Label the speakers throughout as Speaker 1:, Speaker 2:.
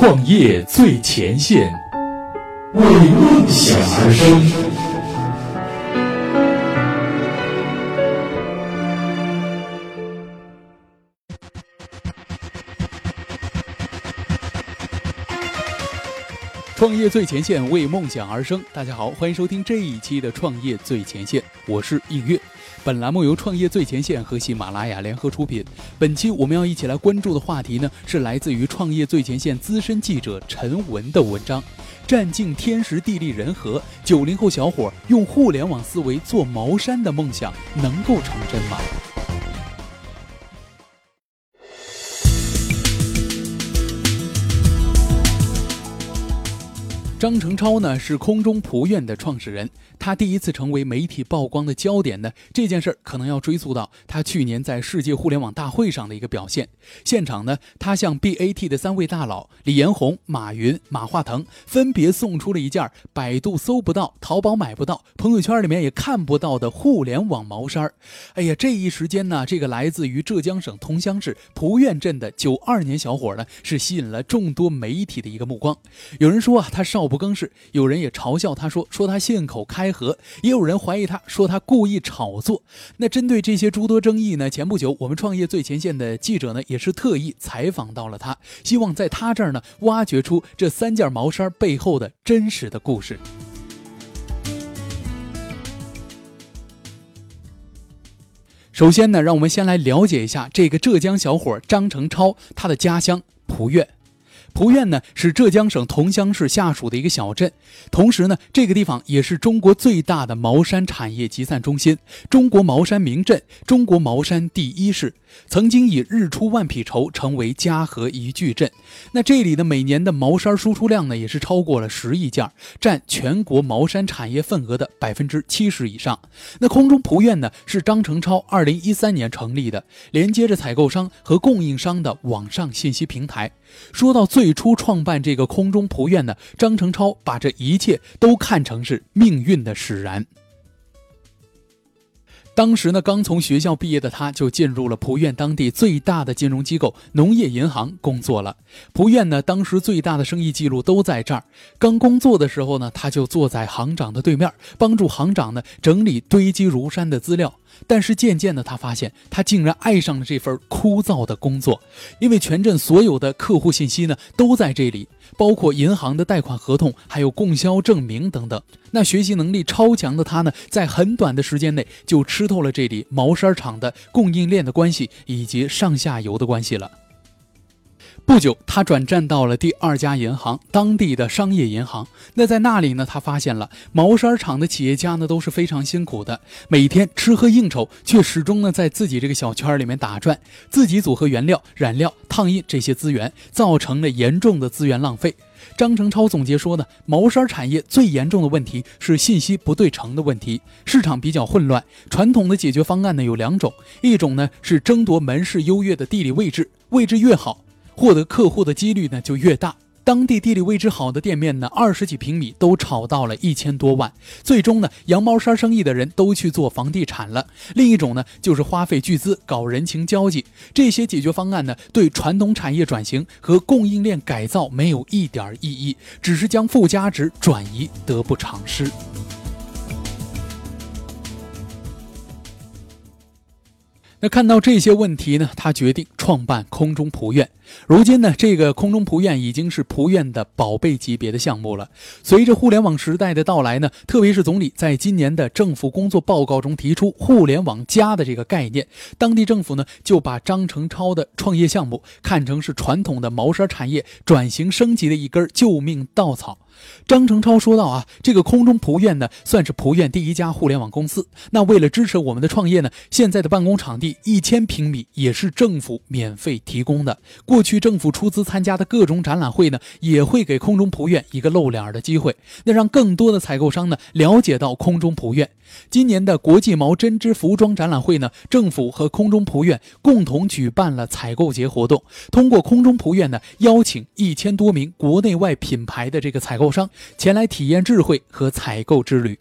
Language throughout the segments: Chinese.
Speaker 1: 创业最前线，为梦想而生。创业最前线，为梦想而生。大家好，欢迎收听这一期的创业最前线，我是映月。本栏目由创业最前线和喜马拉雅联合出品。本期我们要一起来关注的话题呢，是来自于创业最前线资深记者陈文的文章：占尽天时地利人和，九零后小伙用互联网思维做茅山的梦想能够成真吗？张成超呢是空中仆院的创始人。他第一次成为媒体曝光的焦点呢，这件事儿可能要追溯到他去年在世界互联网大会上的一个表现。现场呢，他向 BAT 的三位大佬李彦宏、马云、马化腾分别送出了一件百度搜不到、淘宝买不到、朋友圈里面也看不到的互联网毛衫儿。哎呀，这一时间呢，这个来自于浙江省桐乡市蒲院镇的九二年小伙呢，是吸引了众多媒体的一个目光。有人说啊，他少不更事；有人也嘲笑他说，说他信口开。河，也有人怀疑他说他故意炒作。那针对这些诸多争议呢？前不久，我们创业最前线的记者呢，也是特意采访到了他，希望在他这儿呢，挖掘出这三件毛衫背后的真实的故事。首先呢，让我们先来了解一下这个浙江小伙张成超，他的家乡濮院。蒲院呢是浙江省桐乡市下属的一个小镇，同时呢，这个地方也是中国最大的毛衫产业集散中心，中国毛衫名镇，中国毛衫第一市。曾经以日出万匹绸成为嘉禾一矩阵，那这里的每年的毛衫输出量呢，也是超过了十亿件，占全国毛衫产业份额的百分之七十以上。那空中蒲院呢，是张成超二零一三年成立的，连接着采购商和供应商的网上信息平台。说到最初创办这个空中蒲院呢，张成超把这一切都看成是命运的使然。当时呢，刚从学校毕业的他，就进入了蒲院当地最大的金融机构农业银行工作了。蒲院呢，当时最大的生意记录都在这儿。刚工作的时候呢，他就坐在行长的对面，帮助行长呢整理堆积如山的资料。但是渐渐的，他发现他竟然爱上了这份枯燥的工作，因为全镇所有的客户信息呢都在这里，包括银行的贷款合同，还有供销证明等等。那学习能力超强的他呢，在很短的时间内就吃透了这里毛衫厂的供应链的关系以及上下游的关系了。不久，他转战到了第二家银行，当地的商业银行。那在那里呢，他发现了毛衫厂的企业家呢都是非常辛苦的，每天吃喝应酬，却始终呢在自己这个小圈里面打转，自己组合原料、染料、烫印这些资源，造成了严重的资源浪费。张成超总结说呢，毛衫产业最严重的问题是信息不对称的问题，市场比较混乱。传统的解决方案呢有两种，一种呢是争夺门市优越的地理位置，位置越好。获得客户的几率呢就越大。当地地理位置好的店面呢，二十几平米都炒到了一千多万。最终呢，羊毛衫生意的人都去做房地产了。另一种呢，就是花费巨资搞人情交际。这些解决方案呢，对传统产业转型和供应链改造没有一点意义，只是将附加值转移，得不偿失。那看到这些问题呢，他决定创办空中仆院。如今呢，这个空中仆院已经是仆院的宝贝级别的项目了。随着互联网时代的到来呢，特别是总理在今年的政府工作报告中提出“互联网加”的这个概念，当地政府呢就把张成超的创业项目看成是传统的毛衫产业转型升级的一根救命稻草。张成超说道：“啊，这个空中仆院呢，算是仆院第一家互联网公司。那为了支持我们的创业呢，现在的办公场地一千平米也是政府免费提供的。过去政府出资参加的各种展览会呢，也会给空中仆院一个露脸的机会，那让更多的采购商呢了解到空中仆院。今年的国际毛针织服装展览会呢，政府和空中仆院共同举办了采购节活动，通过空中仆院呢，邀请一千多名国内外品牌的这个采购。”商前来体验智慧和采购之旅。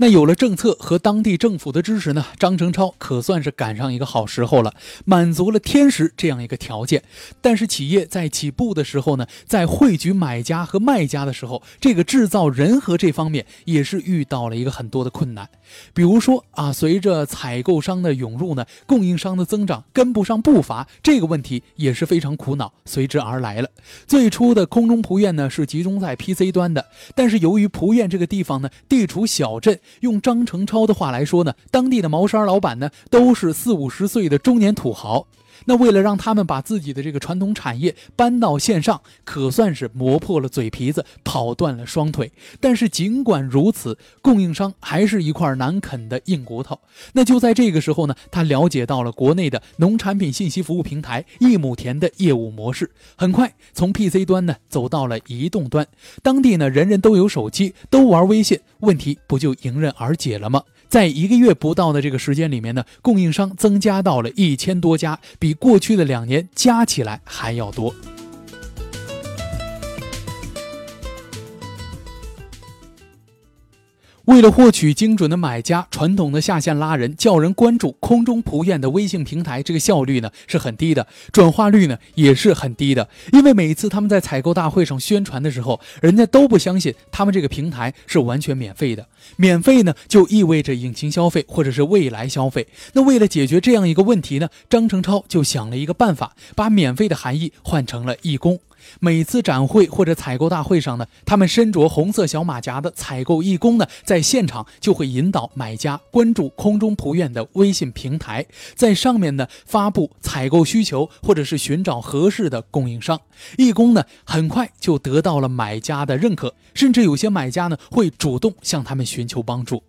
Speaker 1: 那有了政策和当地政府的支持呢，张成超可算是赶上一个好时候了，满足了天时这样一个条件。但是企业在起步的时候呢，在汇聚买家和卖家的时候，这个制造人和这方面也是遇到了一个很多的困难。比如说啊，随着采购商的涌入呢，供应商的增长跟不上步伐，这个问题也是非常苦恼，随之而来了。最初的空中蒲院呢是集中在 PC 端的，但是由于蒲院这个地方呢地处小镇。用张成超的话来说呢，当地的毛衫老板呢都是四五十岁的中年土豪。那为了让他们把自己的这个传统产业搬到线上，可算是磨破了嘴皮子，跑断了双腿。但是尽管如此，供应商还是一块难啃的硬骨头。那就在这个时候呢，他了解到了国内的农产品信息服务平台一亩田的业务模式。很快从 PC 端呢走到了移动端，当地呢人人都有手机，都玩微信，问题不就迎刃而解了吗？在一个月不到的这个时间里面呢，供应商增加到了一千多家，比过去的两年加起来还要多。为了获取精准的买家，传统的下线拉人、叫人关注空中蒲院的微信平台，这个效率呢是很低的，转化率呢也是很低的。因为每次他们在采购大会上宣传的时候，人家都不相信他们这个平台是完全免费的。免费呢就意味着隐形消费或者是未来消费。那为了解决这样一个问题呢，张成超就想了一个办法，把免费的含义换成了义工。每次展会或者采购大会上呢，他们身着红色小马甲的采购义工呢，在现场就会引导买家关注空中蒲院的微信平台，在上面呢发布采购需求或者是寻找合适的供应商。义工呢很快就得到了买家的认可，甚至有些买家呢会主动向他们寻求帮助。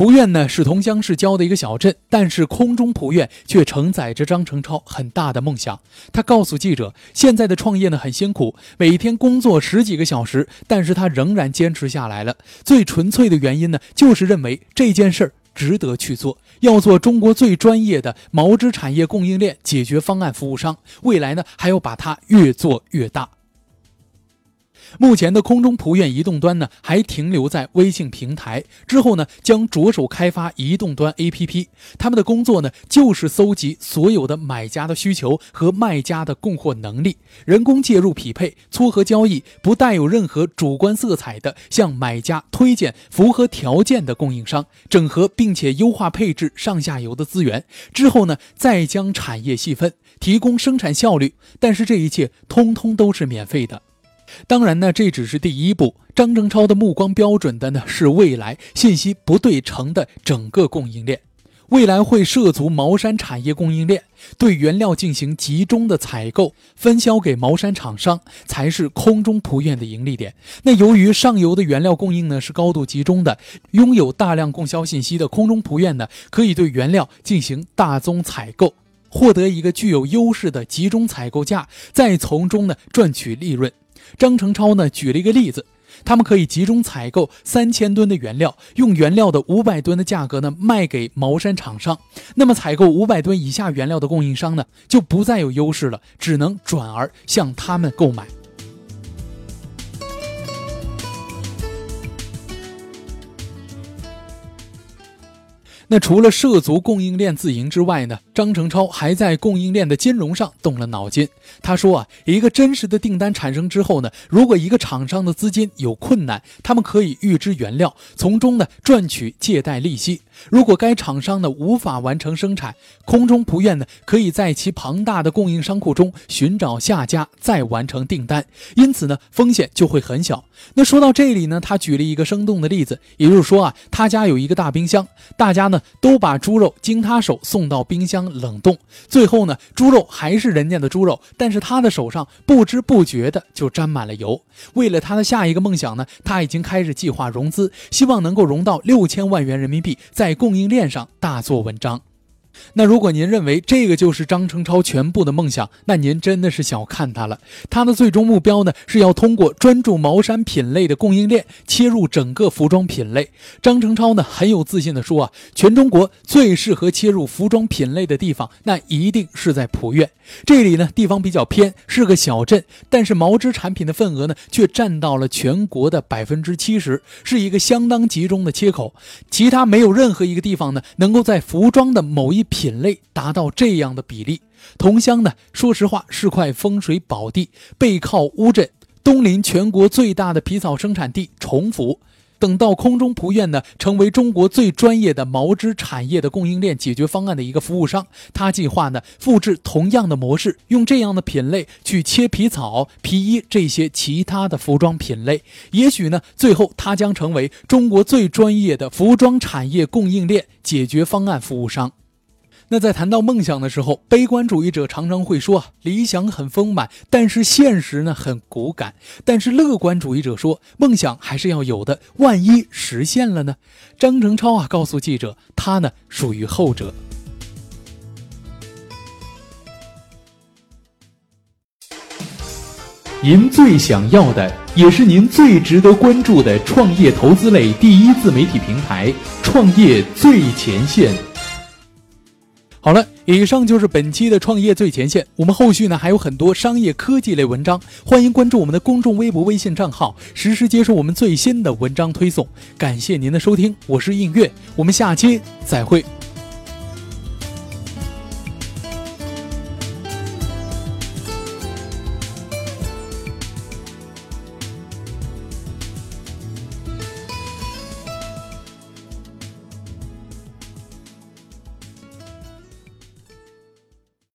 Speaker 1: 蒲院呢是同乡市郊的一个小镇，但是空中蒲院却承载着张成超很大的梦想。他告诉记者，现在的创业呢很辛苦，每天工作十几个小时，但是他仍然坚持下来了。最纯粹的原因呢，就是认为这件事儿值得去做，要做中国最专业的毛织产业供应链解决方案服务商。未来呢，还要把它越做越大。目前的空中蒲院移动端呢，还停留在微信平台。之后呢，将着手开发移动端 APP。他们的工作呢，就是搜集所有的买家的需求和卖家的供货能力，人工介入匹配、撮合交易，不带有任何主观色彩的向买家推荐符合条件的供应商，整合并且优化配置上下游的资源。之后呢，再将产业细分，提供生产效率。但是这一切通通都是免费的。当然呢，这只是第一步。张正超的目光标准的呢是未来信息不对称的整个供应链，未来会涉足茅山产业供应链，对原料进行集中的采购，分销给茅山厂商才是空中蒲院的盈利点。那由于上游的原料供应呢是高度集中的，拥有大量供销信息的空中蒲院呢，可以对原料进行大宗采购，获得一个具有优势的集中采购价，再从中呢赚取利润。张成超呢举了一个例子，他们可以集中采购三千吨的原料，用原料的五百吨的价格呢卖给茅山厂商。那么采购五百吨以下原料的供应商呢就不再有优势了，只能转而向他们购买。那除了涉足供应链自营之外呢？张成超还在供应链的金融上动了脑筋。他说啊，一个真实的订单产生之后呢，如果一个厂商的资金有困难，他们可以预支原料，从中呢赚取借贷利息。如果该厂商呢无法完成生产，空中蒲院呢可以在其庞大的供应商库中寻找下家，再完成订单，因此呢风险就会很小。那说到这里呢，他举了一个生动的例子，也就是说啊，他家有一个大冰箱，大家呢都把猪肉经他手送到冰箱冷冻，最后呢猪肉还是人家的猪肉，但是他的手上不知不觉的就沾满了油。为了他的下一个梦想呢，他已经开始计划融资，希望能够融到六千万元人民币，在供应链上大做文章。那如果您认为这个就是张成超全部的梦想，那您真的是小看他了。他的最终目标呢，是要通过专注毛衫品类的供应链，切入整个服装品类。张成超呢，很有自信地说啊，全中国最适合切入服装品类的地方，那一定是在濮院。这里呢，地方比较偏，是个小镇，但是毛织产品的份额呢，却占到了全国的百分之七十，是一个相当集中的切口。其他没有任何一个地方呢，能够在服装的某一品类达到这样的比例。桐乡呢，说实话是块风水宝地，背靠乌镇，东临全国最大的皮草生产地崇福。等到空中仆院呢，成为中国最专业的毛织产业的供应链解决方案的一个服务商，他计划呢复制同样的模式，用这样的品类去切皮草、皮衣这些其他的服装品类。也许呢，最后他将成为中国最专业的服装产业供应链解决方案服务商。那在谈到梦想的时候，悲观主义者常常会说啊理想很丰满，但是现实呢很骨感。但是乐观主义者说梦想还是要有的，万一实现了呢？张成超啊告诉记者，他呢属于后者。
Speaker 2: 您最想要的，也是您最值得关注的创业投资类第一自媒体平台——创业最前线。
Speaker 1: 好了，以上就是本期的创业最前线。我们后续呢还有很多商业科技类文章，欢迎关注我们的公众微博、微信账号，实时接收我们最新的文章推送。感谢您的收听，我是映月，我们下期再会。